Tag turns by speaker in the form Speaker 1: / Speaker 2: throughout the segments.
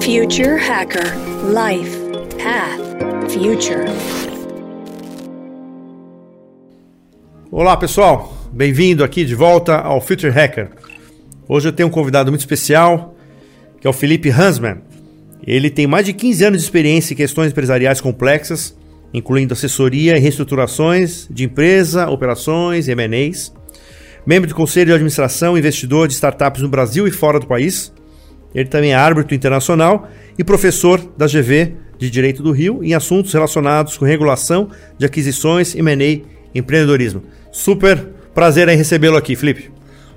Speaker 1: Future Hacker Life Path Future.
Speaker 2: Olá pessoal, bem-vindo aqui de volta ao Future Hacker. Hoje eu tenho um convidado muito especial, que é o Felipe Hansman. Ele tem mais de 15 anos de experiência em questões empresariais complexas, incluindo assessoria e reestruturações de empresa, operações, M&As. Membro do conselho de administração e investidor de startups no Brasil e fora do país. Ele também é árbitro internacional e professor da GV de Direito do Rio em assuntos relacionados com regulação de aquisições, M&A e empreendedorismo. Super prazer em recebê-lo aqui, Felipe.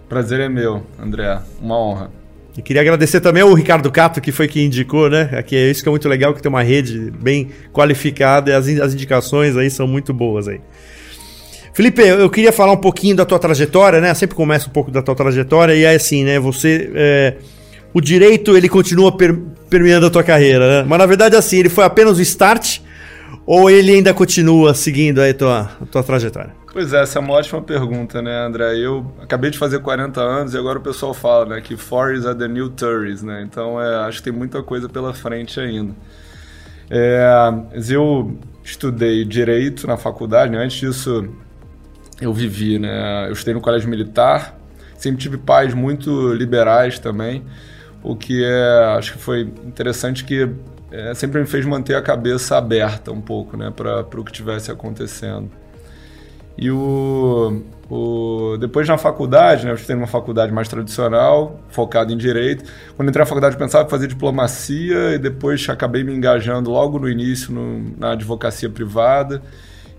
Speaker 3: Prazer é meu, André. Uma honra.
Speaker 2: E queria agradecer também ao Ricardo Cato, que foi quem indicou, né? Aqui é isso que é muito legal, que tem uma rede bem qualificada e as, as indicações aí são muito boas aí. Felipe, eu queria falar um pouquinho da tua trajetória, né? Eu sempre começa um pouco da tua trajetória e é assim, né? Você é, o direito ele continua per, permeando a tua carreira, né? Mas na verdade assim, ele foi apenas o start ou ele ainda continua seguindo aí a tua, a tua trajetória?
Speaker 3: Pois é, essa é uma ótima pergunta, né, André? Eu acabei de fazer 40 anos e agora o pessoal fala né, que 40 are the new 30s, né? Então é, acho que tem muita coisa pela frente ainda. É, eu estudei Direito na faculdade, né? Antes disso eu vivi, né? Eu estudei no colégio militar, sempre tive pais muito liberais também o que é, acho que foi interessante que é, sempre me fez manter a cabeça aberta um pouco, né, para o que tivesse acontecendo. E o, o, depois na faculdade, né, eu estudei numa faculdade mais tradicional, focada em direito. Quando entrei na faculdade, eu pensava em fazer diplomacia e depois acabei me engajando logo no início no, na advocacia privada.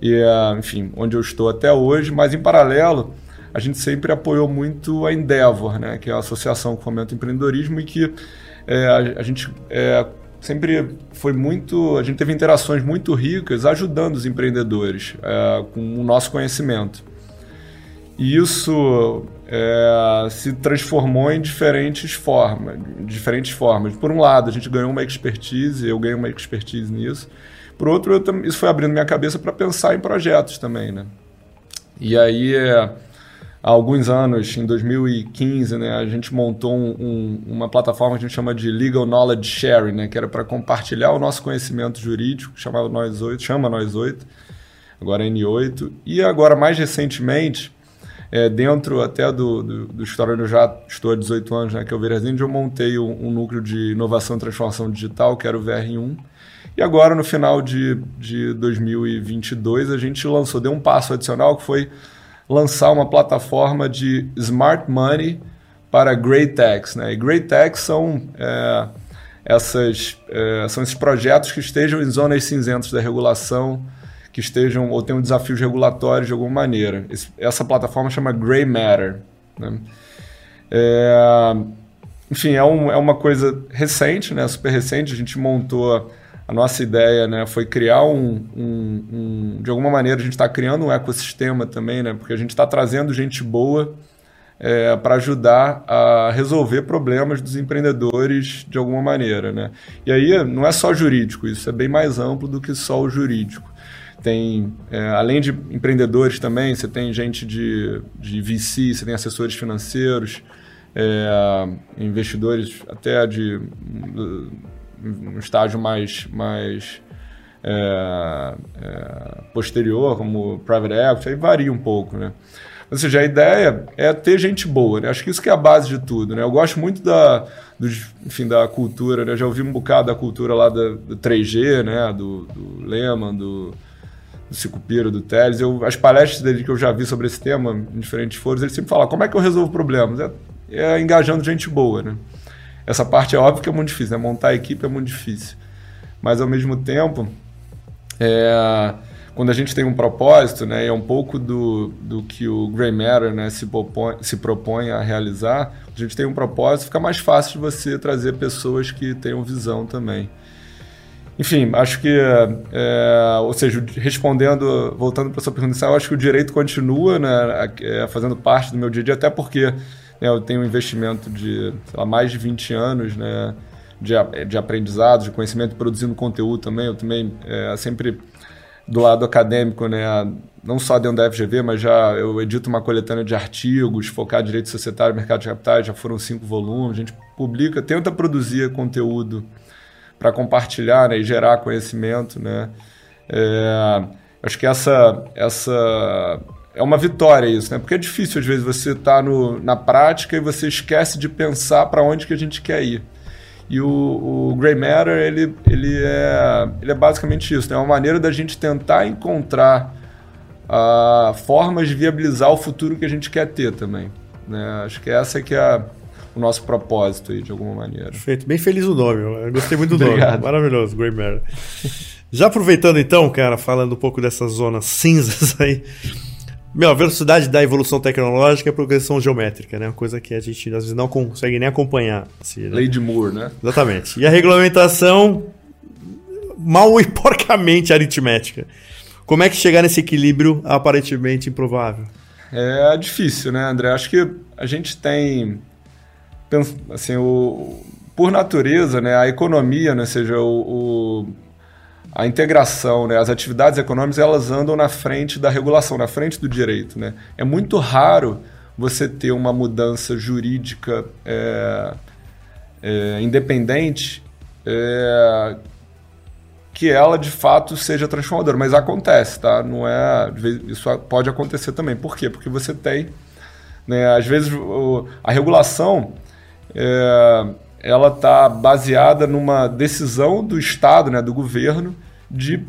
Speaker 3: E, é, enfim, onde eu estou até hoje, mas em paralelo, a gente sempre apoiou muito a Endeavor, né, que é a associação que fomenta o empreendedorismo e que é, a, a, gente é, sempre foi muito, a gente teve interações muito ricas ajudando os empreendedores é, com o nosso conhecimento. E isso é, se transformou em diferentes formas, diferentes formas. Por um lado, a gente ganhou uma expertise, eu ganhei uma expertise nisso. Por outro, eu, isso foi abrindo minha cabeça para pensar em projetos também, né? E aí, é, há alguns anos, em 2015, né, a gente montou um, um, uma plataforma que a gente chama de Legal Knowledge Sharing, né, que era para compartilhar o nosso conhecimento jurídico, chamava Nós Oito, chama Nós Oito, agora é N8. E agora, mais recentemente, é, dentro até do, do, do onde eu já estou há 18 anos, né, que é o Verazinde, eu montei um, um, núcleo de inovação e transformação digital, que era o VR1. E agora, no final de, de 2022, a gente lançou, deu um passo adicional, que foi lançar uma plataforma de smart money para Great Techs. Né? E Great Techs são, é, essas, é, são esses projetos que estejam em zonas cinzentas da regulação, que estejam ou tenham desafios regulatórios de alguma maneira. Esse, essa plataforma chama Grey Matter. Né? É, enfim, é, um, é uma coisa recente, né? super recente. A gente montou a nossa ideia né, foi criar um, um, um De alguma maneira, a gente está criando um ecossistema também, né, porque a gente está trazendo gente boa é, para ajudar a resolver problemas dos empreendedores de alguma maneira. Né? E aí não é só jurídico, isso é bem mais amplo do que só o jurídico. Tem, é, além de empreendedores também, você tem gente de, de VC, você tem assessores financeiros, é, investidores até de um estágio mais, mais é, é, posterior, como private equity, aí varia um pouco, né? Ou seja, a ideia é ter gente boa, né? Acho que isso que é a base de tudo, né? Eu gosto muito da, do, enfim, da cultura, né? Já ouvi um bocado da cultura lá do, do 3G, né? Do, do Lehman, do, do Cicupira, do Teles. Eu, as palestras dele que eu já vi sobre esse tema, em diferentes foros, ele sempre fala como é que eu resolvo problemas? É, é engajando gente boa, né? Essa parte é óbvio que é muito difícil, né? Montar a equipe é muito difícil. Mas ao mesmo tempo, é, quando a gente tem um propósito, né, é um pouco do, do que o Grey Matter né, se, propõe, se propõe a realizar, a gente tem um propósito, fica mais fácil de você trazer pessoas que tenham visão também. Enfim, acho que, é, ou seja, respondendo, voltando para a sua pergunta, eu acho que o direito continua né, é, fazendo parte do meu dia a dia, até porque eu tenho um investimento de lá, mais de 20 anos né, de, de aprendizado, de conhecimento, produzindo conteúdo também. Eu também é, sempre do lado acadêmico, né, não só dentro da FGV, mas já eu edito uma coletânea de artigos focado em direito societário, mercado de capitais, já foram cinco volumes. A gente publica, tenta produzir conteúdo para compartilhar né, e gerar conhecimento, né? É, acho que essa, essa é uma vitória isso, né? Porque é difícil às vezes você estar tá na prática e você esquece de pensar para onde que a gente quer ir. E o, o Grey Matter ele, ele, é, ele é basicamente isso, né? É uma maneira da gente tentar encontrar uh, formas de viabilizar o futuro que a gente quer ter também. Né? Acho que essa é que é a, o nosso propósito aí, de alguma maneira.
Speaker 2: Perfeito. Bem feliz o nome. Eu gostei muito do nome. Maravilhoso, Grey Matter. Já aproveitando então, cara, falando um pouco dessas zonas cinzas aí. Meu, a velocidade da evolução tecnológica é a progressão geométrica, né? Uma coisa que a gente às vezes não consegue nem acompanhar.
Speaker 3: Assim, né? Lei de Moore, né?
Speaker 2: Exatamente. E a regulamentação mal e porcamente aritmética. Como é que chegar nesse equilíbrio aparentemente improvável?
Speaker 3: É difícil, né, André? Acho que a gente tem assim, o, por natureza, né, a economia, né, seja o, o a integração, né, as atividades econômicas, elas andam na frente da regulação, na frente do direito. Né? É muito raro você ter uma mudança jurídica é, é, independente é, que ela de fato seja transformadora, mas acontece, tá? Não é isso pode acontecer também. Por quê? Porque você tem, né, às vezes o, a regulação é, ela está baseada numa decisão do Estado, né, do governo, de,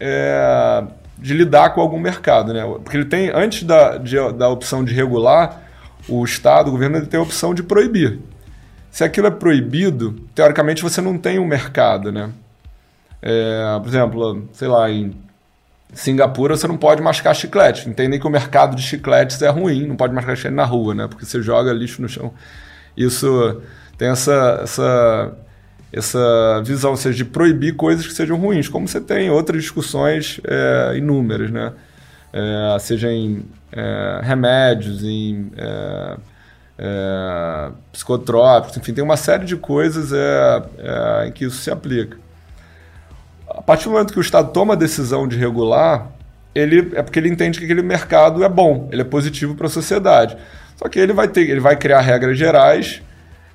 Speaker 3: é, de lidar com algum mercado. Né? Porque ele tem, antes da, de, da opção de regular, o Estado, o governo, ele tem a opção de proibir. Se aquilo é proibido, teoricamente você não tem um mercado. Né? É, por exemplo, sei lá, em Singapura você não pode mascar chiclete. Entendem que o mercado de chicletes é ruim, não pode mascar chiclete na rua, né? Porque você joga lixo no chão. Isso tem essa, essa, essa visão, ou seja, de proibir coisas que sejam ruins, como você tem outras discussões é, inúmeras, né? É, seja em é, remédios, em é, é, psicotrópicos, enfim, tem uma série de coisas é, em que isso se aplica. A partir do momento que o Estado toma a decisão de regular, ele é porque ele entende que aquele mercado é bom, ele é positivo para a sociedade. Só que ele vai ter, ele vai criar regras gerais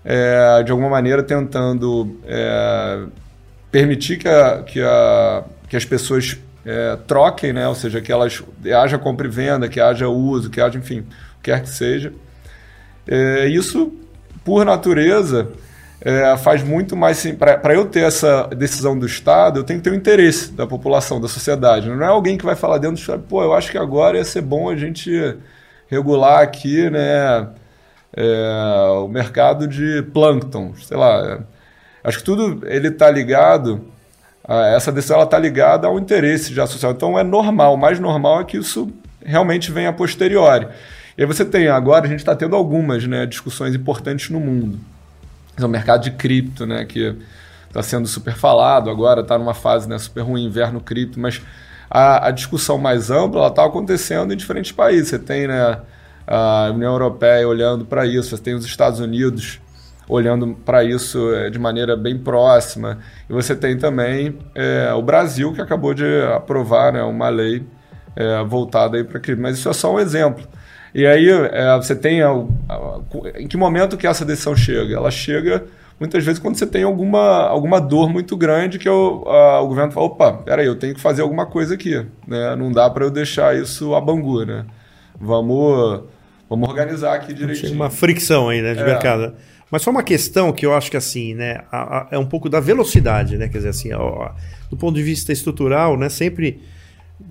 Speaker 3: é, de alguma maneira tentando é, permitir que, a, que, a, que as pessoas é, troquem, né? ou seja, que elas haja compra e venda, que haja uso, que haja, enfim, o que quer que seja. É, isso, por natureza, é, faz muito mais. Para eu ter essa decisão do Estado, eu tenho que ter o interesse da população, da sociedade. Não é alguém que vai falar dentro do Estado, pô, eu acho que agora ia ser bom a gente regular aqui, né? É, o mercado de plâncton, sei lá. É, acho que tudo ele está ligado, a, essa decisão está ligada ao interesse já social. Então é normal, o mais normal é que isso realmente venha a posteriori. E aí você tem, agora a gente está tendo algumas né, discussões importantes no mundo. O mercado de cripto, né, que está sendo super falado agora, está numa fase né, super ruim, inverno cripto, mas a, a discussão mais ampla está acontecendo em diferentes países. Você tem né, a União Europeia olhando para isso, você tem os Estados Unidos olhando para isso é, de maneira bem próxima, e você tem também é, o Brasil, que acabou de aprovar né, uma lei é, voltada para crime. Mas isso é só um exemplo. E aí é, você tem. A, a, em que momento que essa decisão chega? Ela chega muitas vezes quando você tem alguma, alguma dor muito grande que o, a, o governo fala: opa, peraí, eu tenho que fazer alguma coisa aqui. Né? Não dá para eu deixar isso a bangu. Né? Vamos Vamos organizar aqui direitinho. Tem
Speaker 2: uma fricção aí, né, de é. mercado. Mas só uma questão que eu acho que assim, né, a, a, é um pouco da velocidade, né? Quer dizer, assim, ó, do ponto de vista estrutural, né, sempre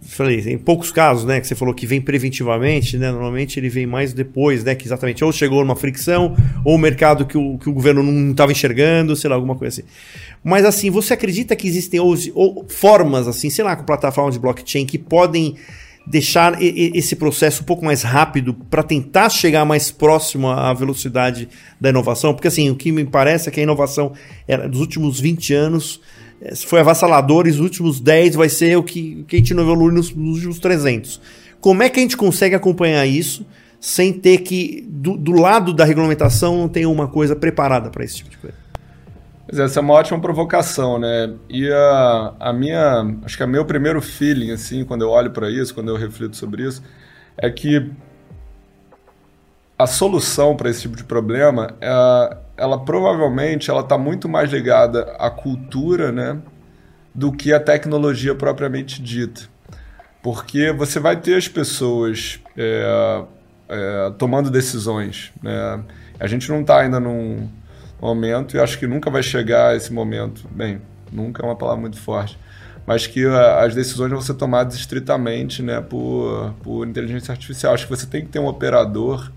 Speaker 2: falei, em poucos casos, né, que você falou que vem preventivamente, né, normalmente ele vem mais depois, né, que exatamente ou chegou numa fricção, ou o mercado que o, que o governo não estava enxergando, sei lá, alguma coisa assim. Mas assim, você acredita que existem ou, ou formas, assim, sei lá, com plataformas de blockchain que podem deixar esse processo um pouco mais rápido para tentar chegar mais próximo à velocidade da inovação? Porque assim, o que me parece é que a inovação era, dos últimos 20 anos eh, foi avassalador e os últimos 10 vai ser o que, que a gente não evolui nos, nos últimos 300. Como é que a gente consegue acompanhar isso sem ter que, do, do lado da regulamentação, não ter uma coisa preparada para esse tipo de coisa?
Speaker 3: Mas essa é uma ótima provocação, né? E a, a minha, acho que o meu primeiro feeling, assim, quando eu olho para isso, quando eu reflito sobre isso, é que a solução para esse tipo de problema, é, ela provavelmente ela está muito mais ligada à cultura, né, do que à tecnologia propriamente dita, porque você vai ter as pessoas é, é, tomando decisões, né? A gente não está ainda num momento, e acho que nunca vai chegar esse momento. Bem, nunca é uma palavra muito forte. Mas que as decisões vão ser tomadas estritamente né, por, por inteligência artificial. Acho que você tem que ter um operador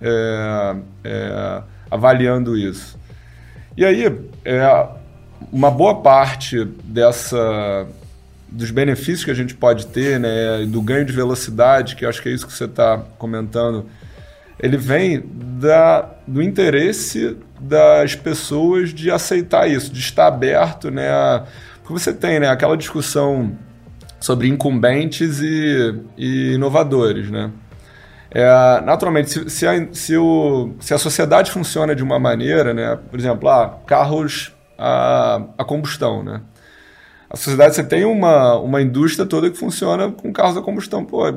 Speaker 3: é, é, avaliando isso. E aí, é, uma boa parte dessa dos benefícios que a gente pode ter, né, do ganho de velocidade, que acho que é isso que você está comentando, ele vem da, do interesse das pessoas de aceitar isso, de estar aberto, né? A, porque você tem, né, aquela discussão sobre incumbentes e, e inovadores, né? É, naturalmente, se, se, a, se, o, se a sociedade funciona de uma maneira, né? Por exemplo, ah, carros a, a combustão, né? A sociedade, você tem uma, uma indústria toda que funciona com carros a combustão. Pô,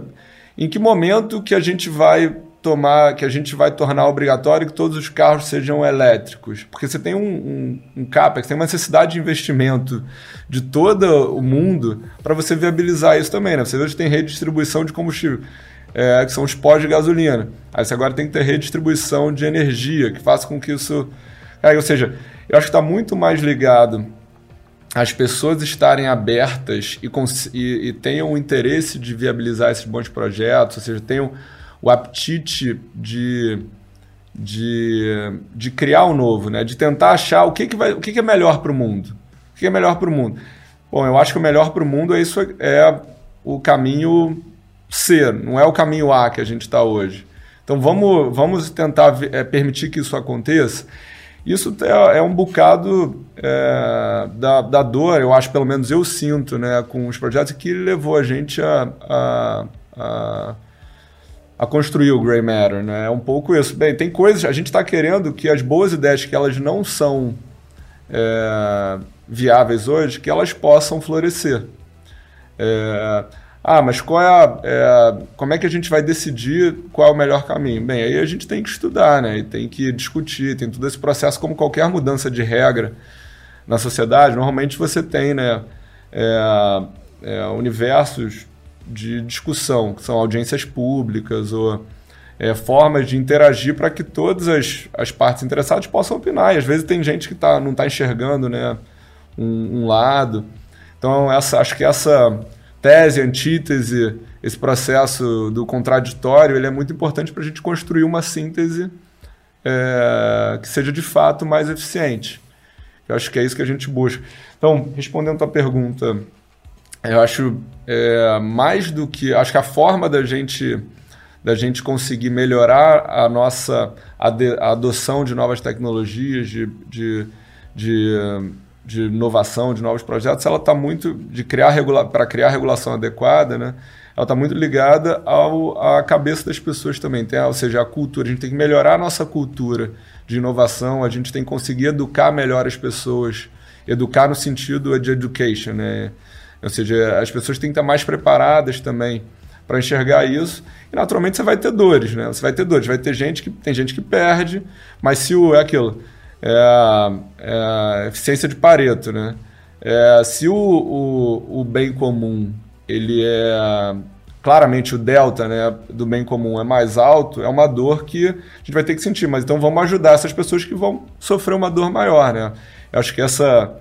Speaker 3: em que momento que a gente vai tomar, que a gente vai tornar obrigatório que todos os carros sejam elétricos. Porque você tem um, um, um CAPEX, tem uma necessidade de investimento de todo o mundo para você viabilizar isso também. Né? Você hoje tem redistribuição de combustível, é, que são os pós de gasolina. Aí você agora tem que ter redistribuição de energia, que faça com que isso. Aí, ou seja, eu acho que está muito mais ligado às pessoas estarem abertas e, e, e tenham o interesse de viabilizar esses bons projetos, ou seja, tenham o apetite de, de, de criar o novo, né? de tentar achar o que, que, vai, o que, que é melhor para o mundo. O que é melhor para o mundo? Bom, eu acho que o melhor para o mundo é isso é o caminho C, não é o caminho A que a gente está hoje. Então vamos, vamos tentar é, permitir que isso aconteça. Isso é, é um bocado é, da, da dor, eu acho, pelo menos eu sinto, né, com os projetos que levou a gente a, a, a a construir o Grey Matter, né? É um pouco isso. Bem, tem coisas, a gente está querendo que as boas ideias que elas não são é, viáveis hoje, que elas possam florescer. É, ah, mas qual é, a, é, como é que a gente vai decidir qual é o melhor caminho? Bem, aí a gente tem que estudar, né? E tem que discutir, tem todo esse processo, como qualquer mudança de regra na sociedade, normalmente você tem, né? É, é, universos de discussão, que são audiências públicas ou é, formas de interagir para que todas as, as partes interessadas possam opinar. E às vezes tem gente que tá, não está enxergando né, um, um, lado. Então, essa, acho que essa tese, antítese, esse processo do contraditório, ele é muito importante para a gente construir uma síntese é, que seja de fato mais eficiente. Eu acho que é isso que a gente busca. Então, respondendo a tua pergunta eu acho é, mais do que. Acho que a forma da gente da gente conseguir melhorar a nossa a adoção de novas tecnologias, de, de, de, de inovação, de novos projetos, ela está muito de criar para criar regulação adequada, né? Ela está muito ligada ao, à cabeça das pessoas também, tem, ou seja, a cultura. A gente tem que melhorar a nossa cultura de inovação, a gente tem que conseguir educar melhor as pessoas, educar no sentido de education, né? Ou seja, as pessoas têm que estar mais preparadas também para enxergar isso. E naturalmente você vai ter dores, né? Você vai ter dores, vai ter gente que tem gente que perde, mas se o é aquilo, é, é eficiência de Pareto, né? É, se o, o, o bem comum ele é claramente o delta né, do bem comum é mais alto, é uma dor que a gente vai ter que sentir. Mas então vamos ajudar essas pessoas que vão sofrer uma dor maior. Né? Eu acho que essa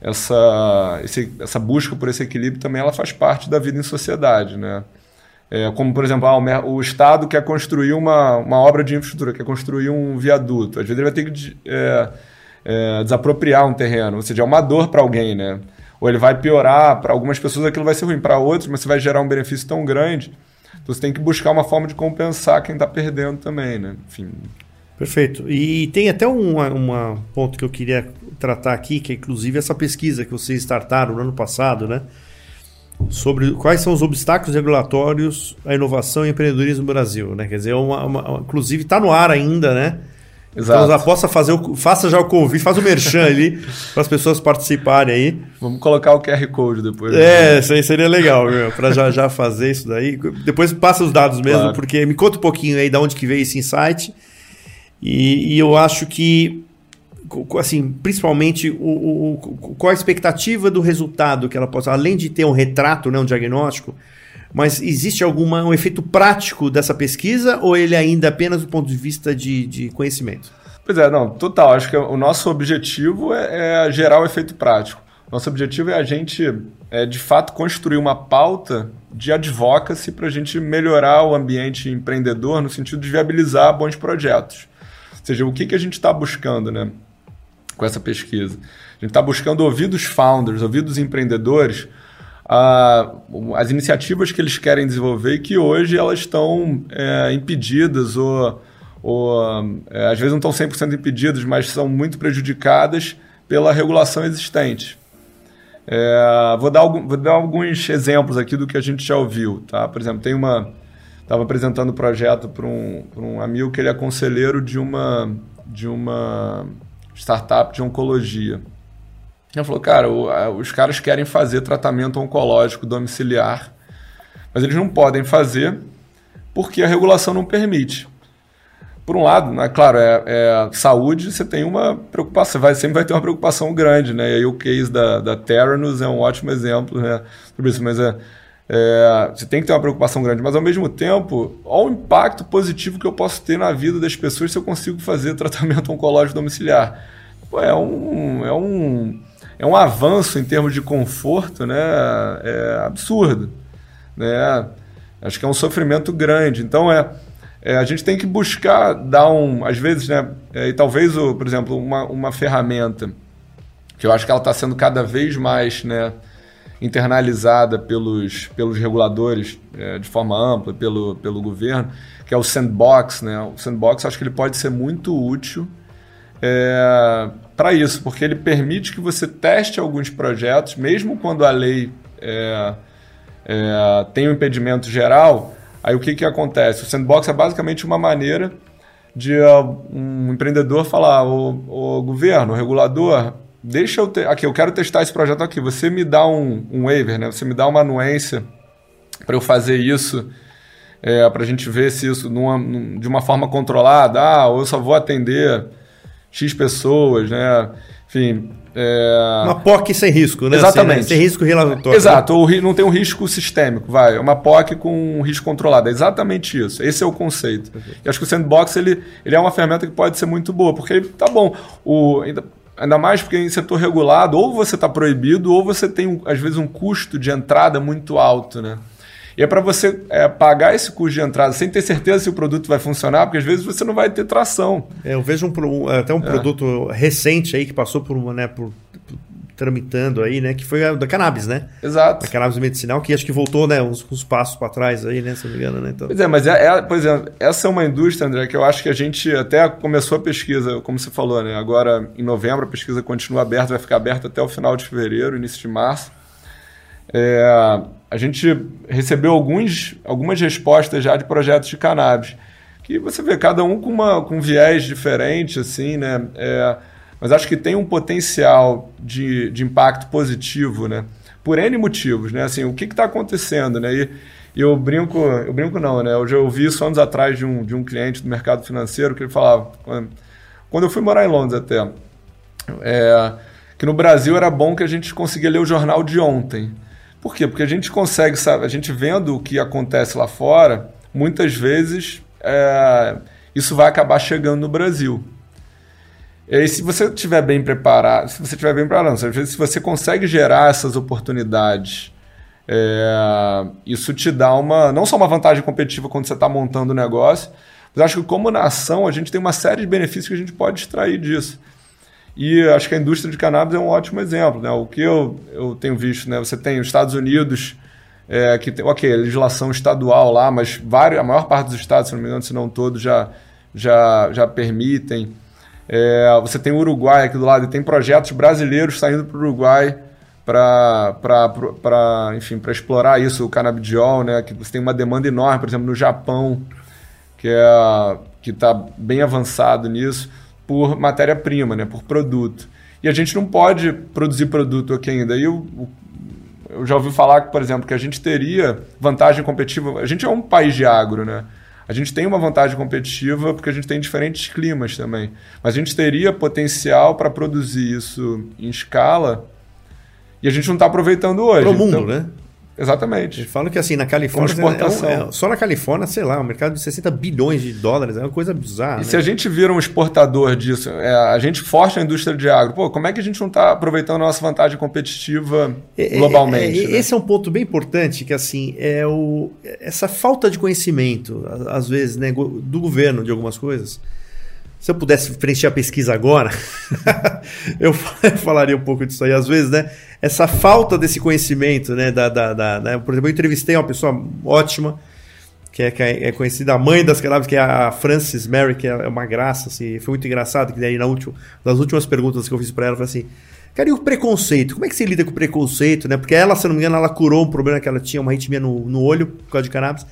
Speaker 3: essa, esse, essa busca por esse equilíbrio também ela faz parte da vida em sociedade, né? É, como, por exemplo, ah, o, Estado quer construir uma, uma obra de infraestrutura, quer construir um viaduto. Às vezes ele vai ter que é, é, desapropriar um terreno, ou seja, é uma dor para alguém, né? Ou ele vai piorar, para algumas pessoas aquilo vai ser ruim, para outros, mas você vai gerar um benefício tão grande. Então você tem que buscar uma forma de compensar quem está perdendo também, né? Enfim.
Speaker 2: Perfeito. E tem até um uma ponto que eu queria tratar aqui, que é inclusive essa pesquisa que vocês startaram no ano passado, né? Sobre quais são os obstáculos regulatórios à inovação e empreendedorismo no Brasil, né? Quer dizer, uma, uma, inclusive está no ar ainda, né? Exato. Então já possa fazer o, faça já o convite, faz o merchan ali para as pessoas participarem aí.
Speaker 3: Vamos colocar o QR Code depois.
Speaker 2: É, né? isso aí seria legal, para já já fazer isso daí. Depois passa os dados mesmo, claro. porque me conta um pouquinho aí de onde que veio esse insight. E, e eu acho que assim, principalmente o, o, qual a expectativa do resultado que ela possa, além de ter um retrato, né, um diagnóstico, mas existe algum um efeito prático dessa pesquisa ou ele ainda apenas do ponto de vista de, de conhecimento?
Speaker 3: Pois é, não, total. Acho que o nosso objetivo é, é gerar o efeito prático. Nosso objetivo é a gente, é, de fato, construir uma pauta de advocacy para a gente melhorar o ambiente empreendedor no sentido de viabilizar bons projetos. Seja, o que, que a gente está buscando né, com essa pesquisa? A gente está buscando ouvir dos founders, ouvir dos empreendedores as iniciativas que eles querem desenvolver e que hoje elas estão é, impedidas ou, ou é, às vezes não estão 100% impedidas, mas são muito prejudicadas pela regulação existente. É, vou, dar vou dar alguns exemplos aqui do que a gente já ouviu. Tá? Por exemplo, tem uma. Estava apresentando o projeto para um, um amigo que ele é conselheiro de uma, de uma startup de oncologia. Ele falou, cara, o, a, os caras querem fazer tratamento oncológico domiciliar, mas eles não podem fazer porque a regulação não permite. Por um lado, né, claro, é, é saúde, você tem uma preocupação, vai, sempre vai ter uma preocupação grande, né? E aí o case da, da Terranus é um ótimo exemplo né, sobre isso, mas é, é, você tem que ter uma preocupação grande, mas ao mesmo tempo, olha o impacto positivo que eu posso ter na vida das pessoas se eu consigo fazer tratamento oncológico domiciliar. Pô, é um, é um é um avanço em termos de conforto né, é absurdo. Né? Acho que é um sofrimento grande. Então, é, é a gente tem que buscar dar um. Às vezes, né, é, e talvez, o, por exemplo, uma, uma ferramenta que eu acho que ela está sendo cada vez mais né, internalizada pelos, pelos reguladores é, de forma ampla, pelo, pelo governo, que é o sandbox. Né? O sandbox acho que ele pode ser muito útil é, para isso, porque ele permite que você teste alguns projetos, mesmo quando a lei é, é, tem um impedimento geral. Aí o que, que acontece? O sandbox é basicamente uma maneira de uh, um empreendedor falar: o, o governo, o regulador, deixa eu ter. Aqui, eu quero testar esse projeto aqui. Você me dá um, um waiver, né? você me dá uma anuência para eu fazer isso. É, para a gente ver se isso numa, de uma forma controlada, ah, ou eu só vou atender X pessoas, né? Enfim. É...
Speaker 2: Uma POC sem risco, né?
Speaker 3: Exatamente.
Speaker 2: Sem, sem risco relatório.
Speaker 3: Exato, ou não tem um risco sistêmico, vai. É uma POC com um risco controlado. É exatamente isso. Esse é o conceito. E acho que o sandbox ele, ele é uma ferramenta que pode ser muito boa, porque tá bom. O, ainda, mais porque em setor regulado, ou você está proibido, ou você tem, às vezes, um custo de entrada muito alto, né? E é para você é, pagar esse custo de entrada sem ter certeza se o produto vai funcionar, porque às vezes você não vai ter tração.
Speaker 2: É, eu vejo um, até um é. produto recente aí que passou por uma, né, por, tramitando aí, né, que foi a da cannabis, né?
Speaker 3: Exato.
Speaker 2: A cannabis medicinal, que acho que voltou, né, uns, uns passos para trás aí, né, se não me engano, né? Então...
Speaker 3: Pois é, mas é, é, por exemplo, essa é uma indústria, André, que eu acho que a gente até começou a pesquisa, como você falou, né? Agora, em novembro, a pesquisa continua aberta, vai ficar aberta até o final de fevereiro, início de março. É, a gente recebeu alguns, algumas respostas já de projetos de cannabis. Que você vê cada um com, uma, com um viés diferente, assim, né? É, mas acho que tem um potencial de, de impacto positivo, né? Por N motivos, né? Assim, o que está acontecendo, né? E, e eu brinco, eu brinco não, né? Eu já ouvi isso anos atrás de um, de um cliente do mercado financeiro que ele falava, quando eu fui morar em Londres até, é, que no Brasil era bom que a gente conseguia ler o jornal de ontem. Por quê? Porque a gente consegue, sabe, a gente vendo o que acontece lá fora, muitas vezes é, isso vai acabar chegando no Brasil. E se você estiver bem preparado, se você estiver bem preparado, se você consegue gerar essas oportunidades, é, isso te dá uma não só uma vantagem competitiva quando você está montando o negócio, mas acho que como nação a gente tem uma série de benefícios que a gente pode extrair disso. E acho que a indústria de cannabis é um ótimo exemplo. Né? O que eu, eu tenho visto, né? você tem os Estados Unidos, é, que tem, ok, legislação estadual lá, mas vários, a maior parte dos estados, se não me engano, se não todos, já, já, já permitem. É, você tem o Uruguai aqui do lado, e tem projetos brasileiros saindo para o Uruguai para enfim para explorar isso o canabidiol né que você tem uma demanda enorme por exemplo no Japão que é que está bem avançado nisso, por matéria-prima, né, por produto. E a gente não pode produzir produto aqui ainda. E eu, eu já ouvi falar, por exemplo, que a gente teria vantagem competitiva. A gente é um país de agro, né? A gente tem uma vantagem competitiva porque a gente tem diferentes climas também. Mas a gente teria potencial para produzir isso em escala e a gente não está aproveitando hoje.
Speaker 2: Para o mundo, então, né?
Speaker 3: Exatamente.
Speaker 2: Falam que assim, na Califórnia.
Speaker 3: exportação. É,
Speaker 2: é, só na Califórnia, sei lá, um mercado de 60 bilhões de dólares, é uma coisa bizarra.
Speaker 3: E
Speaker 2: né?
Speaker 3: se a gente vira um exportador disso, é, a gente força a indústria de agro, pô, como é que a gente não está aproveitando a nossa vantagem competitiva é, é, globalmente?
Speaker 2: É, né? Esse é um ponto bem importante, que assim, é o, essa falta de conhecimento, às vezes, né, do governo de algumas coisas. Se eu pudesse preencher a pesquisa agora, eu falaria um pouco disso aí. Às vezes, né? Essa falta desse conhecimento, né? Da, da, da né? Por exemplo, eu entrevistei uma pessoa ótima, que é, que é conhecida, a mãe das cannabis, que é a Frances Mary, que é uma graça, assim. Foi muito engraçado, que daí na última, nas últimas perguntas que eu fiz para ela, falei assim, cara, e o preconceito? Como é que você lida com o preconceito, né? Porque ela, se não me engano, ela curou um problema que ela tinha, uma arritmia no, no olho, por causa de cannabis.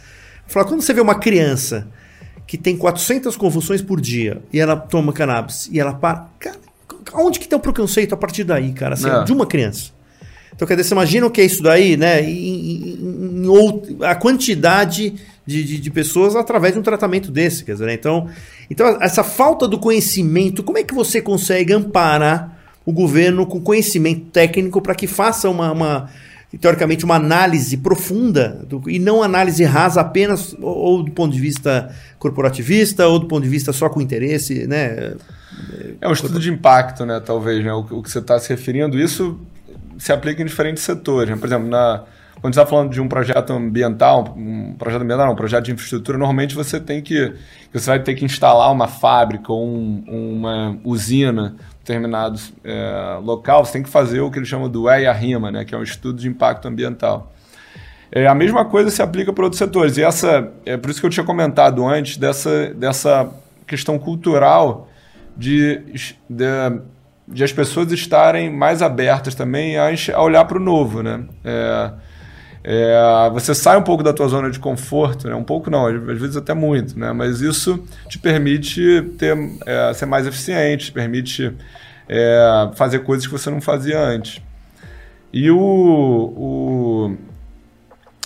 Speaker 2: Falou, quando você vê uma criança que tem 400 convulsões por dia e ela toma cannabis e ela para. Cara, onde que tem o preconceito a partir daí, cara? Assim, é. De uma criança. Então, quer dizer, você imagina o que é isso daí, né? Em, em, em, a quantidade de, de, de, pessoas através de um tratamento desse, quer dizer, né? então, então, essa falta do conhecimento, como é que você consegue amparar o governo com conhecimento técnico para que faça uma, uma teoricamente, uma análise profunda do, e não análise rasa apenas ou, ou, do ponto de vista corporativista ou do ponto de vista só com interesse, né?
Speaker 3: É um estudo de impacto, né? Talvez, né? O, o que você está se referindo, isso se aplica em diferentes setores. Né? Por exemplo, na, quando você está falando de um projeto ambiental, um projeto ambiental, não, um projeto de infraestrutura, normalmente você tem que, você vai ter que instalar uma fábrica ou um, uma usina determinado é, local, você tem que fazer o que eles chamam do EIA-RIMA, né, que é um estudo de impacto ambiental. É, a mesma coisa se aplica para outros setores. E essa, é por isso que eu tinha comentado antes dessa, dessa questão cultural de, de, de as pessoas estarem mais abertas também a, a olhar para o novo. Né? É, é, você sai um pouco da tua zona de conforto, né? um pouco não, às vezes até muito, né? mas isso te permite ter, é, ser mais eficiente, te permite é, fazer coisas que você não fazia antes. E o, o,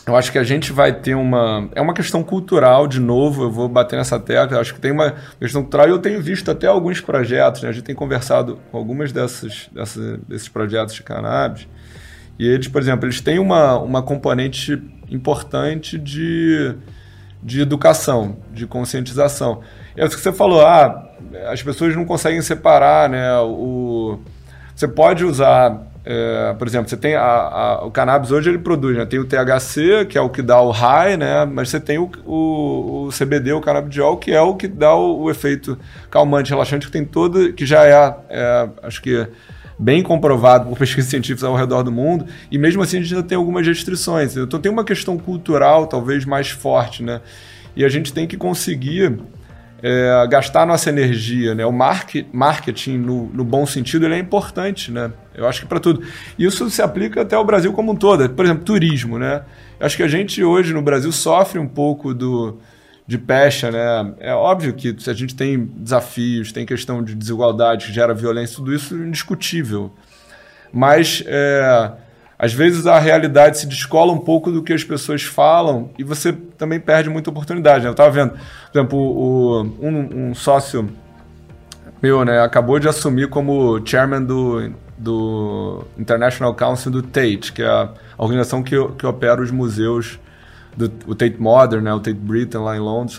Speaker 3: eu acho que a gente vai ter uma. É uma questão cultural, de novo, eu vou bater nessa tecla. Acho que tem uma questão cultural e eu tenho visto até alguns projetos, né? a gente tem conversado com algumas dessas, dessas, desses projetos de cannabis e eles, por exemplo, eles têm uma, uma componente importante de, de educação, de conscientização. É isso que você falou, ah, as pessoas não conseguem separar, né? O, você pode usar, é, por exemplo, você tem a, a, o cannabis hoje ele produz, né? Tem o THC, que é o que dá o high, né? Mas você tem o, o, o CBD, o canabidiol, que é o que dá o, o, efeito calmante, relaxante, que tem todo, que já é, é acho que bem comprovado por pesquisas científicas ao redor do mundo, e mesmo assim a gente ainda tem algumas restrições. Então tem uma questão cultural talvez mais forte, né? E a gente tem que conseguir é, gastar nossa energia, né? O market, marketing, no, no, bom sentido, ele é importante, né? Eu acho que para tudo. Isso se aplica até ao Brasil como um todo. Por exemplo, turismo, né? Eu acho que a gente hoje no Brasil sofre um pouco do de pecha, né? É óbvio que a gente tem desafios, tem questão de desigualdade que gera violência, tudo isso é indiscutível. Mas é, às vezes a realidade se descola um pouco do que as pessoas falam e você também perde muita oportunidade. Né? Eu estava vendo, por exemplo, o, um, um, sócio meu, né, acabou de assumir como chairman do, do International Council do Tate, que é a organização que, que opera os museus do o Tate Modern, né, o Tate Britain lá em Londres.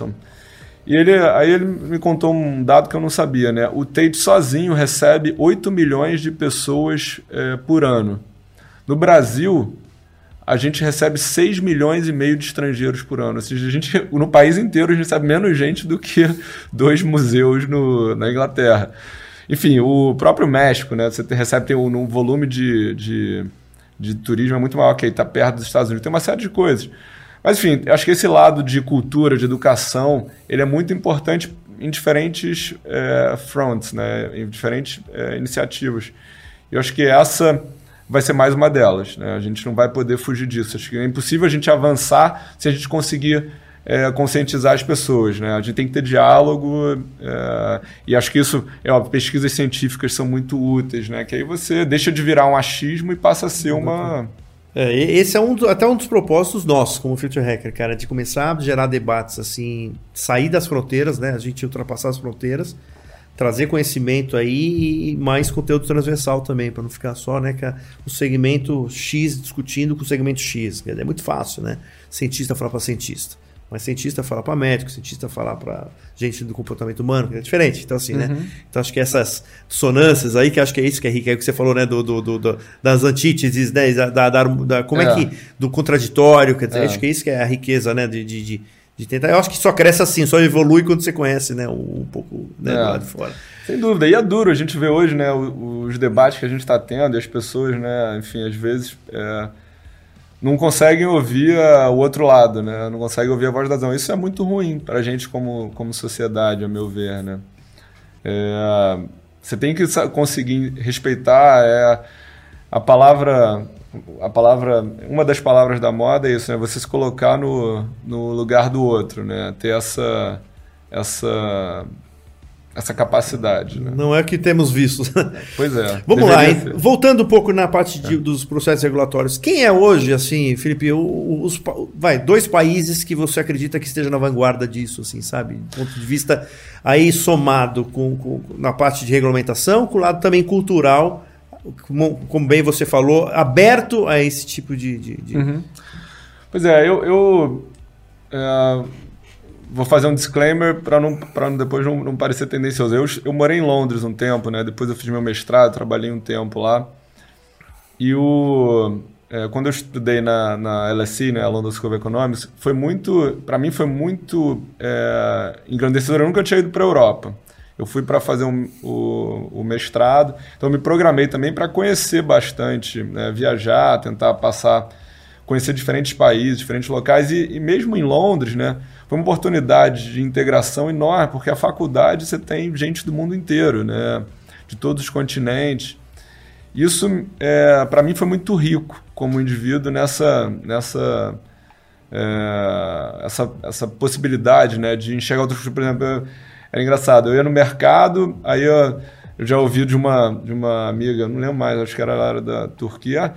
Speaker 3: E ele, aí ele me contou um dado que eu não sabia, né? O Tate sozinho recebe 8 milhões de pessoas é, por ano. No Brasil, a gente recebe 6 milhões e meio de estrangeiros por ano. Ou seja, a gente, no país inteiro a gente recebe menos gente do que dois museus no, na Inglaterra. Enfim, o próprio México, né? Você recebe tem um, um volume de, de, de turismo é muito maior que está perto dos Estados Unidos. Tem uma série de coisas. Mas, enfim, acho que esse lado de cultura, de educação, ele é muito importante em diferentes é, fronts, né? em diferentes é, iniciativas. Eu acho que essa vai ser mais uma delas. Né? A gente não vai poder fugir disso. Acho que é impossível a gente avançar se a gente conseguir é, conscientizar as pessoas, né? A gente tem que ter diálogo é, e acho que isso, é óbvio, pesquisas científicas são muito úteis, né? Que aí você deixa de virar um achismo e passa a ser uma
Speaker 2: é, esse é um, até um dos propósitos nossos como Future Hacker, cara, de começar a gerar debates assim, sair das fronteiras, né? A gente ultrapassar as fronteiras, trazer conhecimento aí e mais conteúdo transversal também, para não ficar só, né, que o segmento X discutindo com o segmento X. É muito fácil, né? Cientista falar para cientista. Mas cientista fala para médico, cientista fala para gente do comportamento humano, é diferente. Então, assim, né? uhum. né? Então, acho que essas dissonâncias aí, que acho que é isso que é rico, é o que você falou, né? Do, do, do das antíteses, né? Da, da, da como é. é. que. Do contraditório, quer dizer, é. acho que é isso que é a riqueza, né? de, de, de de tentar. Eu acho que só cresce assim, só evolui quando você conhece, né, um, pouco né, é. do lado de fora.
Speaker 3: Sem dúvida. E é duro a gente vê hoje, né, os, os debates que a gente está tendo e as pessoas, né, enfim, às vezes é, não conseguem ouvir a, o outro lado, né? Não conseguem ouvir a voz da razão. Isso é muito ruim para a gente como, como sociedade, a meu ver, né? É, você tem que conseguir respeitar é, a palavra a palavra uma das palavras da moda é isso né você se colocar no, no lugar do outro né ter essa essa essa capacidade. Né?
Speaker 2: Não é que temos visto.
Speaker 3: Pois é.
Speaker 2: Vamos lá, hein? voltando um pouco na parte de, é. dos processos regulatórios. Quem é hoje, assim, Felipe, os, vai, dois países que você acredita que esteja na vanguarda disso, assim, sabe? Do ponto de vista aí somado com, com na parte de regulamentação, com o lado também cultural, como, como bem você falou, aberto a esse tipo de. de, de...
Speaker 3: Uhum. Pois é, eu, eu é vou fazer um disclaimer para não, pra depois não, não parecer tendencioso. Eu, eu morei em Londres um tempo, né? Depois eu fiz meu mestrado, trabalhei um tempo lá. E o, é, quando eu estudei na, na LSE, né, a London School of Economics, foi muito, para mim foi muito é, engrandecedor. Eu nunca tinha ido para a Europa. Eu fui para fazer um, o, o, mestrado, então me programei também para conhecer bastante, né, viajar, tentar passar, conhecer diferentes países, diferentes locais e, e mesmo em Londres, né? Foi uma oportunidade de integração enorme, porque a faculdade você tem gente do mundo inteiro, né? de todos os continentes. Isso, é, para mim, foi muito rico como indivíduo nessa, nessa é, essa, essa possibilidade né, de enxergar outros. Por exemplo, era engraçado, eu ia no mercado, aí eu, eu já ouvi de uma, de uma amiga, não lembro mais, acho que era, era da Turquia,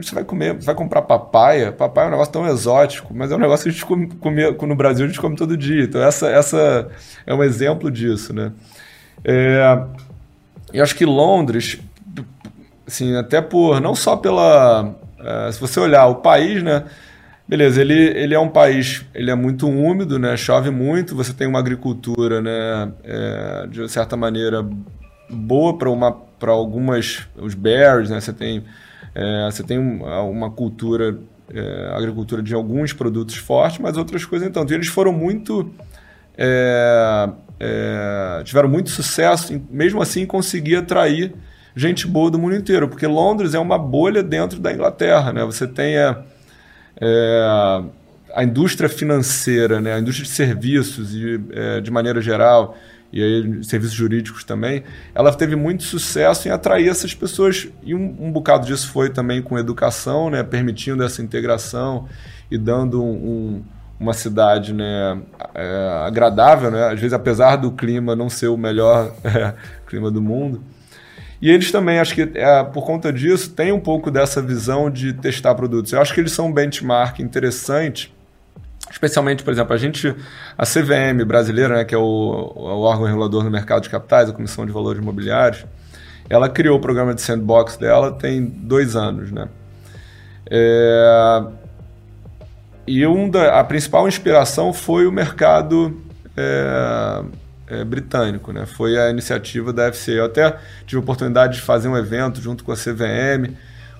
Speaker 3: Onde você vai comer? Vai comprar papaya? Papaya é um negócio tão exótico, mas é um negócio que a gente come, come, no Brasil a gente come todo dia. Então, essa, essa é um exemplo disso, né? É, eu acho que Londres, assim, até por, não só pela... É, se você olhar o país, né? Beleza, ele, ele é um país, ele é muito úmido, né? Chove muito, você tem uma agricultura, né? É, de certa maneira boa para uma para algumas os berries, né? Você tem é, você tem uma cultura, é, agricultura de alguns produtos fortes, mas outras coisas então. Então eles foram muito. É, é, tiveram muito sucesso, em, mesmo assim conseguir atrair gente boa do mundo inteiro, porque Londres é uma bolha dentro da Inglaterra. Né? Você tem a, é, a indústria financeira, né? a indústria de serviços e, é, de maneira geral, e aí serviços jurídicos também, ela teve muito sucesso em atrair essas pessoas e um, um bocado disso foi também com educação, né, permitindo essa integração e dando um, um, uma cidade né, é, agradável, né, às vezes apesar do clima não ser o melhor é, clima do mundo. E eles também, acho que é, por conta disso, têm um pouco dessa visão de testar produtos. Eu acho que eles são um benchmark interessante Especialmente, por exemplo, a gente, a CVM brasileira, né, que é o, o órgão regulador no mercado de capitais, a Comissão de Valores Imobiliários, ela criou o programa de sandbox dela tem dois anos, né? É, e um da, a principal inspiração foi o mercado é, é, britânico, né? Foi a iniciativa da FCA. Eu até tive a oportunidade de fazer um evento junto com a CVM,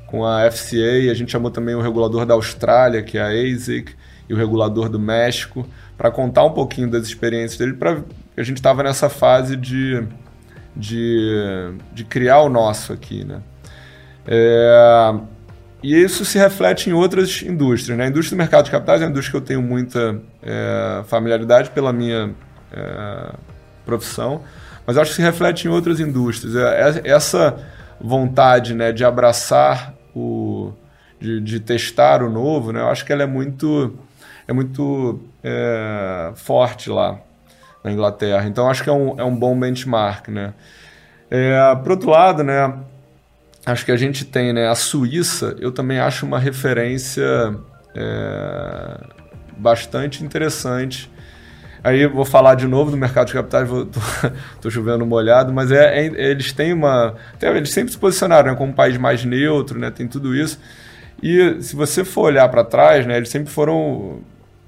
Speaker 3: com a FCA, a gente chamou também o regulador da Austrália, que é a ASIC, e o regulador do México, para contar um pouquinho das experiências dele, para a gente estava nessa fase de, de, de, criar o nosso aqui, né? É, e isso se reflete em outras indústrias. Né? A indústria do mercado de capitais é uma indústria que eu tenho muita é, familiaridade pela minha é, profissão, mas acho que se reflete em outras indústrias. É, é, essa vontade né, de abraçar o. De, de testar o novo, né, eu acho que ela é muito é muito é, forte lá na Inglaterra. Então acho que é um, é um bom benchmark, né? É, por outro lado, né, acho que a gente tem né, a Suíça, eu também acho uma referência é, bastante interessante. Aí vou falar de novo do mercado de capitais, estou chovendo molhado, mas é, é, eles têm uma. Eles sempre se posicionaram né, como um país mais neutro, né, tem tudo isso. E se você for olhar para trás, né, eles sempre foram,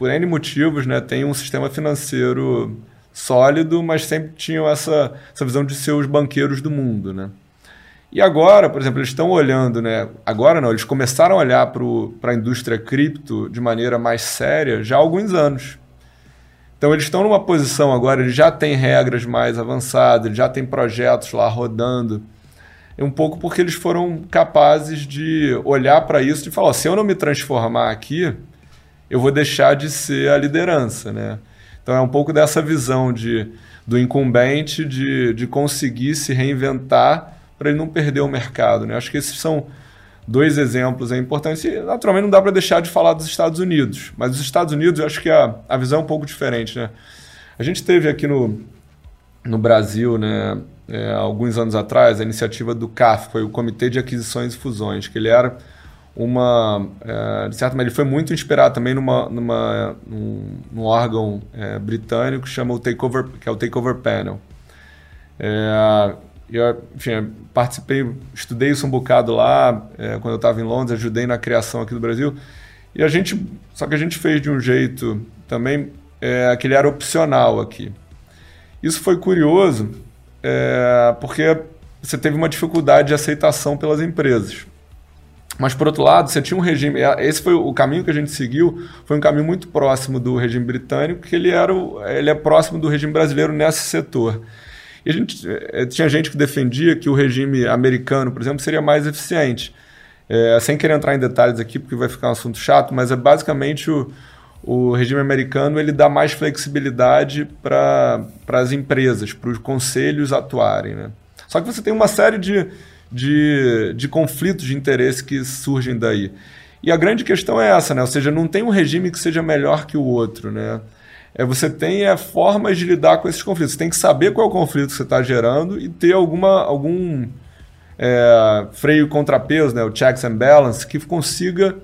Speaker 3: por N motivos, né, tem um sistema financeiro sólido, mas sempre tinham essa, essa visão de ser os banqueiros do mundo, né? E agora, por exemplo, eles estão olhando, né? Agora não, eles começaram a olhar para a indústria cripto de maneira mais séria já há alguns anos. Então eles estão numa posição agora, eles já têm regras mais avançadas, eles já têm projetos lá rodando. É um pouco porque eles foram capazes de olhar para isso e falar: se eu não me transformar aqui, eu vou deixar de ser a liderança, né? Então é um pouco dessa visão de, do incumbente de, de conseguir se reinventar para ele não perder o mercado. Né? Acho que esses são dois exemplos é importantes. E, naturalmente, não dá para deixar de falar dos Estados Unidos. Mas os Estados Unidos, eu acho que a, a visão é um pouco diferente. Né? A gente teve aqui no, no Brasil, né, é, alguns anos atrás, a iniciativa do CAF, foi o Comitê de Aquisições e Fusões, que ele era uma é, de certa maneira ele foi muito inspirado também numa, numa num, num órgão é, britânico que chama o takeover que é o takeover panel. É, eu enfim, participei estudei isso um bocado lá é, quando eu estava em Londres ajudei na criação aqui do Brasil. E a gente só que a gente fez de um jeito também é, que ele era opcional aqui. Isso foi curioso é, porque você teve uma dificuldade de aceitação pelas empresas mas, por outro lado, você tinha um regime. É, esse foi o caminho que a gente seguiu, foi um caminho muito próximo do regime britânico, que ele, era o, ele é próximo do regime brasileiro nesse setor. E a gente, é, tinha gente que defendia que o regime americano, por exemplo, seria mais eficiente. É, sem querer entrar em detalhes aqui, porque vai ficar um assunto chato, mas é basicamente o, o regime americano ele dá mais flexibilidade para as empresas, para os conselhos atuarem. Né? Só que você tem uma série de de, de conflitos de interesse que surgem daí. E a grande questão é essa, né? Ou seja, não tem um regime que seja melhor que o outro, né? É, você tem é, formas de lidar com esses conflitos. Você tem que saber qual é o conflito que você está gerando e ter alguma, algum é, freio contrapeso, né? o checks and balance, que consiga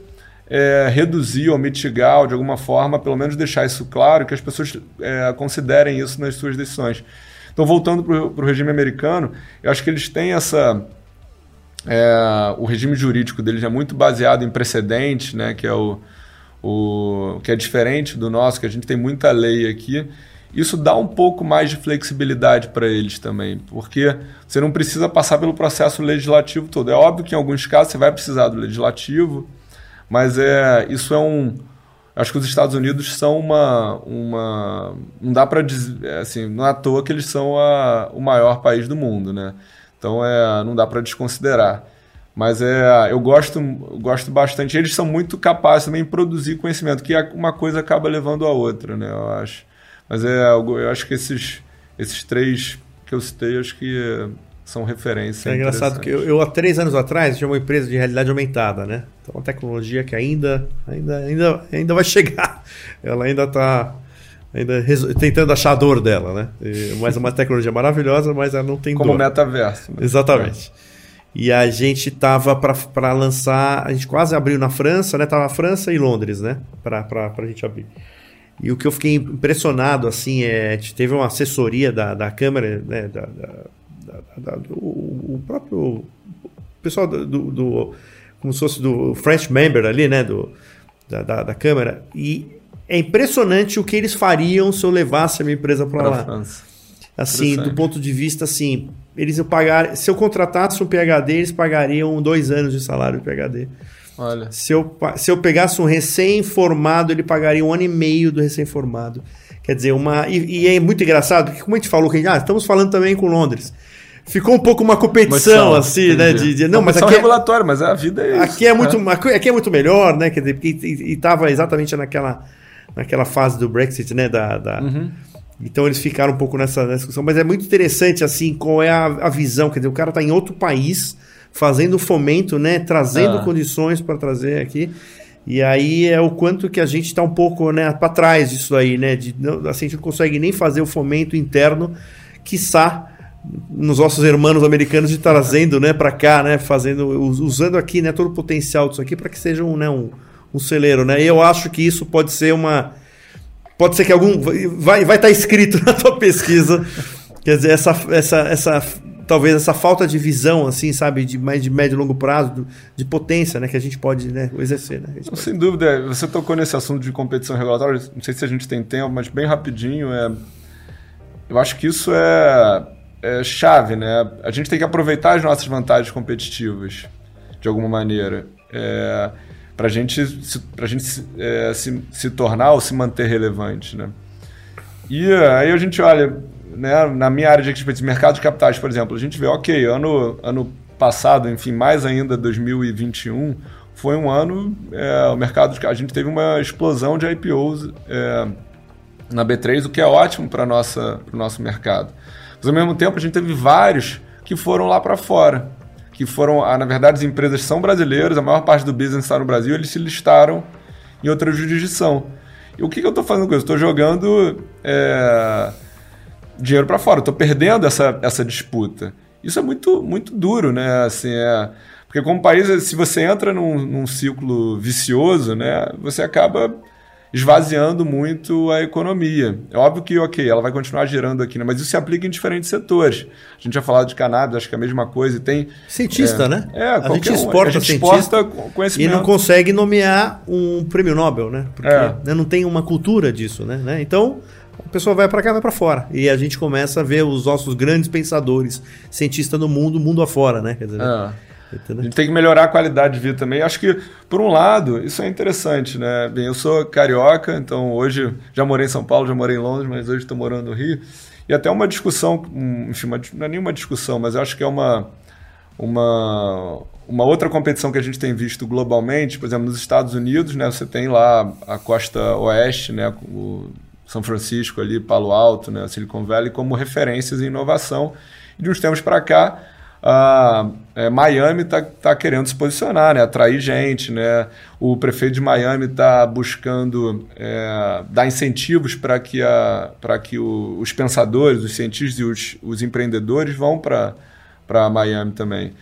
Speaker 3: é, reduzir ou mitigar, ou de alguma forma, pelo menos deixar isso claro, que as pessoas é, considerem isso nas suas decisões. Então, voltando para o regime americano, eu acho que eles têm essa é, o regime jurídico deles é muito baseado em precedente, né, que é o, o que é diferente do nosso, que a gente tem muita lei aqui. Isso dá um pouco mais de flexibilidade para eles também, porque você não precisa passar pelo processo legislativo todo. É óbvio que em alguns casos você vai precisar do legislativo, mas é isso é um acho que os Estados Unidos são uma uma não dá para dizer é, assim não é à toa que eles são a, o maior país do mundo, né? Então é, não dá para desconsiderar. Mas é, eu gosto, gosto bastante. Eles são muito capazes também de produzir conhecimento, que uma coisa acaba levando a outra, né? Eu acho. Mas é, eu acho que esses, esses três que eu citei, acho que são referências.
Speaker 2: É engraçado que eu, eu, há três anos atrás tinha uma empresa de realidade aumentada, né? Então uma tecnologia que ainda, ainda, ainda, ainda vai chegar. Ela ainda está ainda tentando achar a dor dela, né? E, mas é uma tecnologia maravilhosa, mas ela não tem
Speaker 3: Como
Speaker 2: dor.
Speaker 3: Como metaverso.
Speaker 2: Né? Exatamente. E a gente tava para lançar, a gente quase abriu na França, né? Tava França e Londres, né? Para a gente abrir. E o que eu fiquei impressionado, assim, é. Teve uma assessoria da, da Câmara, né? Da, da, da, do, o próprio. O pessoal do, do, Como se fosse do French Member ali, né? Do, da, da, da Câmara. E é impressionante o que eles fariam se eu levasse a minha empresa para lá. França. Assim, do ponto de vista assim, eles pagar. Se eu contratasse um PhD, eles pagariam dois anos de salário de PhD. Olha. Se eu, se eu pegasse um recém-formado, ele pagaria um ano e meio do recém-formado. Quer dizer, uma. E, e, é muito engraçado, porque como a gente falou, que ah, estamos falando também com Londres. Ficou um pouco uma competição, assim, né? De, de, não, mas aqui
Speaker 3: é regulatória, mas a vida é
Speaker 2: isso. Aqui é muito, é. aqui é muito melhor, né? Quer dizer, e estava exatamente naquela naquela fase do Brexit, né? Da, da... Uhum. Então eles ficaram um pouco nessa, nessa, discussão. Mas é muito interessante, assim, qual é a, a visão. Quer dizer, o cara está em outro país, fazendo fomento, né? Trazendo ah. condições para trazer aqui. E aí é o quanto que a gente está um pouco né, para trás disso aí, né? De, não, assim, a gente não consegue nem fazer o fomento interno, quiçá nos nossos irmãos americanos de trazendo né, para cá, né? Fazendo, usando aqui né, todo o potencial disso aqui para que seja um, né, um, um celeiro, né? E eu acho que isso pode ser uma. Pode ser que algum. Vai estar vai tá escrito na tua pesquisa. Quer dizer, essa, essa, essa talvez essa falta de visão, assim, sabe, de mais de médio e longo prazo, de potência, né, que a gente pode né, exercer. Né.
Speaker 3: Sem dúvida, você tocou nesse assunto de competição regulatória, não sei se a gente tem tempo, mas bem rapidinho, é, eu acho que isso é, é chave, né? A gente tem que aproveitar as nossas vantagens competitivas, de alguma maneira, é, para a gente, pra gente é, se, se tornar ou se manter relevante, né? E aí a gente olha né, na minha área de expertise, mercado de capitais, por exemplo, a gente vê, ok, ano, ano passado, enfim, mais ainda 2021, foi um ano, é, o mercado, a gente teve uma explosão de IPOs é, na B3, o que é ótimo para o nosso mercado. Mas ao mesmo tempo a gente teve vários que foram lá para fora, que foram, ah, na verdade as empresas são brasileiras, a maior parte do business está no Brasil, eles se listaram em outra jurisdição. E o que, que eu estou fazendo com isso? Estou jogando... É, dinheiro para fora. Estou perdendo essa, essa disputa. Isso é muito, muito duro, né? Assim, é... Porque como país, se você entra num, num ciclo vicioso, né, você acaba esvaziando muito a economia. É óbvio que, ok, ela vai continuar girando aqui, né? mas isso se aplica em diferentes setores. A gente já falado de cannabis, acho que é a mesma coisa. E tem,
Speaker 2: cientista,
Speaker 3: é,
Speaker 2: né?
Speaker 3: É, a gente exporta, um, a gente
Speaker 2: exporta conhecimento. E não consegue nomear um prêmio Nobel, né? Porque
Speaker 3: é.
Speaker 2: né, não tem uma cultura disso, né? né? Então, a pessoa vai para cá, vai para fora. E a gente começa a ver os nossos grandes pensadores, cientistas no mundo, mundo afora, né? Quer dizer,
Speaker 3: é. A gente tem que melhorar a qualidade de vida também. Acho que, por um lado, isso é interessante, né? Bem, eu sou carioca, então hoje já morei em São Paulo, já morei em Londres, mas hoje estou morando no Rio. E até uma discussão, enfim, não é nenhuma discussão, mas acho que é uma, uma, uma outra competição que a gente tem visto globalmente, por exemplo, nos Estados Unidos, né? Você tem lá a costa oeste, né? O, são Francisco ali, Palo Alto, né, Silicon Valley como referências em inovação. E de uns tempos para cá, a é, Miami está tá querendo se posicionar, né, atrair gente, né. O prefeito de Miami está buscando é, dar incentivos para que, a, que o, os pensadores, os cientistas e os, os empreendedores vão para Miami também.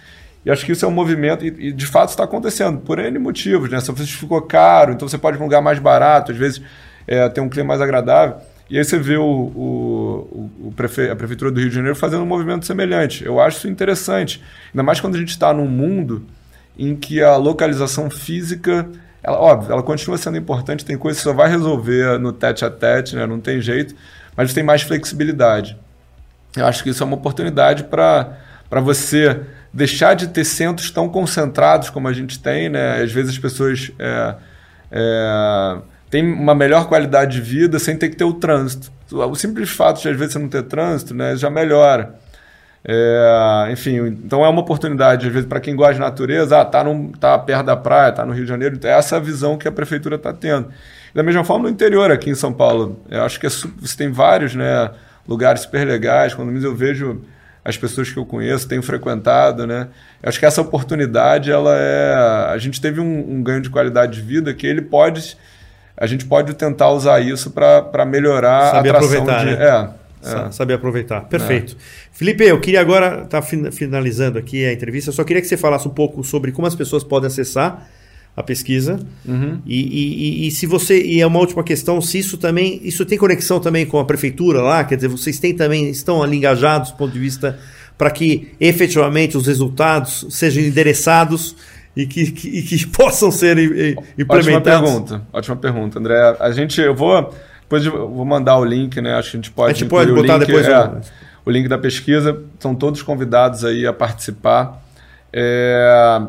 Speaker 3: E acho que isso é um movimento, e, e de fato está acontecendo, por N motivos. Né? Francisco ficou caro, então você pode ir um lugar mais barato, às vezes é, ter um clima mais agradável. E aí você vê o, o, o prefe... a Prefeitura do Rio de Janeiro fazendo um movimento semelhante. Eu acho isso interessante. Ainda mais quando a gente está num mundo em que a localização física, ela, óbvio, ela continua sendo importante, tem coisa que só vai resolver no tete a tete, né? não tem jeito, mas tem mais flexibilidade. Eu acho que isso é uma oportunidade para você deixar de ter centros tão concentrados como a gente tem. Né? Às vezes as pessoas. É, é, tem uma melhor qualidade de vida sem ter que ter o trânsito. O simples fato de às vezes você não ter trânsito né, já melhora. É, enfim, então é uma oportunidade, às vezes, para quem gosta de natureza, ah, tá, tá perto da praia, tá no Rio de Janeiro, então é essa a visão que a prefeitura está tendo. Da mesma forma no interior, aqui em São Paulo. Eu acho que é, você tem vários né, lugares super legais, quando eu vejo as pessoas que eu conheço, tenho frequentado, né? Eu acho que essa oportunidade, ela é. A gente teve um, um ganho de qualidade de vida que ele pode a gente pode tentar usar isso para melhorar
Speaker 2: Saber
Speaker 3: a atração
Speaker 2: aproveitar,
Speaker 3: de.
Speaker 2: Né? É, é. Saber aproveitar. Perfeito. É. Felipe, eu queria agora estar tá finalizando aqui a entrevista. Eu só queria que você falasse um pouco sobre como as pessoas podem acessar a pesquisa.
Speaker 3: Uhum.
Speaker 2: E, e, e, se você. E é uma última questão, se isso também. Isso tem conexão também com a prefeitura lá? Quer dizer, vocês têm também, estão ali engajados do ponto de vista para que efetivamente os resultados sejam endereçados e que, que, e que possam ser implementados?
Speaker 3: Ótima pergunta, ótima pergunta, André. A gente, eu vou, depois eu vou mandar o link, né? Acho que a gente pode.
Speaker 2: A gente pode botar
Speaker 3: link,
Speaker 2: depois
Speaker 3: é, o... o link da pesquisa. São todos convidados aí a participar. É...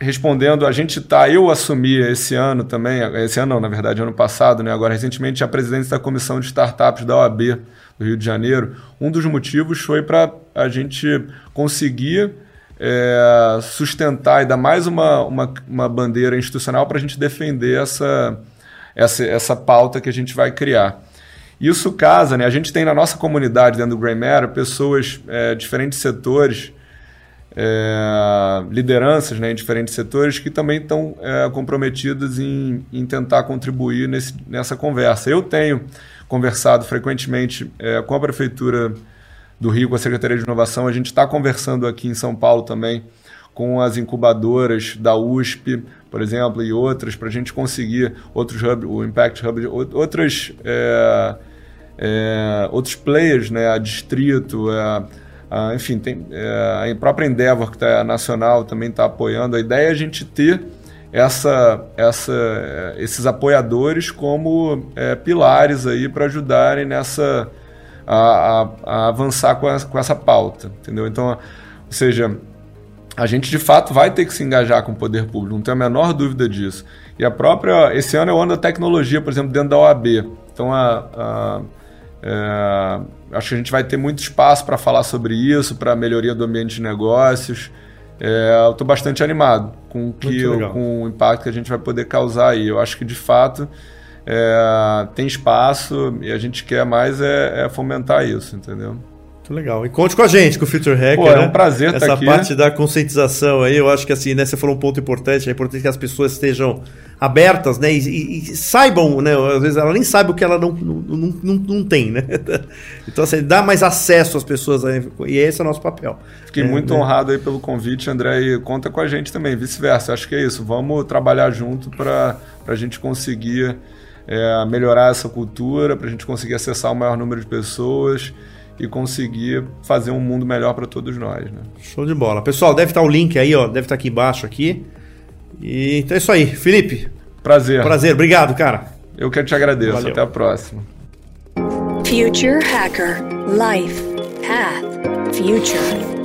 Speaker 3: Respondendo, a gente está, eu assumi esse ano também, esse ano não, na verdade, ano passado, né? Agora, recentemente, a presidência da Comissão de Startups da OAB do Rio de Janeiro. Um dos motivos foi para a gente conseguir é, sustentar e dar mais uma, uma, uma bandeira institucional para a gente defender essa, essa, essa pauta que a gente vai criar. Isso casa, né? A gente tem na nossa comunidade dentro do Grey Matter pessoas, é, diferentes setores, é, lideranças né, em diferentes setores que também estão é, comprometidas em, em, tentar contribuir nesse, nessa conversa. Eu tenho conversado frequentemente é, com a Prefeitura do Rio, com a Secretaria de Inovação, a gente está conversando aqui em São Paulo também com as incubadoras da USP, por exemplo, e outras, para a gente conseguir outros hubs, o Impact Hub, outras, é, é, outros players, né, a Distrito, é, ah, enfim, tem, é, a própria Endeavor, que está nacional, também está apoiando. A ideia é a gente ter essa, essa, esses apoiadores como é, pilares aí para ajudarem nessa a, a, a avançar com, com essa pauta, entendeu? Então, ou seja, a gente de fato vai ter que se engajar com o poder público, não tenho a menor dúvida disso. E a própria, esse ano é o ano da tecnologia, por exemplo, dentro da OAB. Então, a, a é, acho que a gente vai ter muito espaço para falar sobre isso, para a melhoria do ambiente de negócios. É, eu estou bastante animado com, que, com o impacto que a gente vai poder causar aí. Eu acho que, de fato, é, tem espaço e a gente quer mais é, é fomentar isso, entendeu?
Speaker 2: Muito legal. E conte com a gente, com o Future Hacker. Pô,
Speaker 3: é um né? prazer
Speaker 2: né?
Speaker 3: estar
Speaker 2: Essa
Speaker 3: aqui.
Speaker 2: parte da conscientização aí, eu acho que assim, né, você falou um ponto importante, é importante que as pessoas estejam abertas, né, e, e, e saibam, né, às vezes ela nem sabe o que ela não, não, não, não tem, né. Então, assim, dá mais acesso às pessoas, e esse é o nosso papel.
Speaker 3: Fiquei
Speaker 2: é,
Speaker 3: muito
Speaker 2: né?
Speaker 3: honrado aí pelo convite, André, e conta com a gente também, vice-versa. Acho que é isso, vamos trabalhar junto para a gente conseguir é, melhorar essa cultura, para a gente conseguir acessar o maior número de pessoas, e conseguir fazer um mundo melhor para todos nós. Né?
Speaker 2: Show de bola. Pessoal, deve estar o link aí, ó, deve estar aqui embaixo aqui. E, então é isso aí. Felipe.
Speaker 3: Prazer.
Speaker 2: Prazer. Obrigado, cara.
Speaker 3: Eu que te agradeço. Valeu. Até a próxima.
Speaker 1: Future Hacker Life Path Future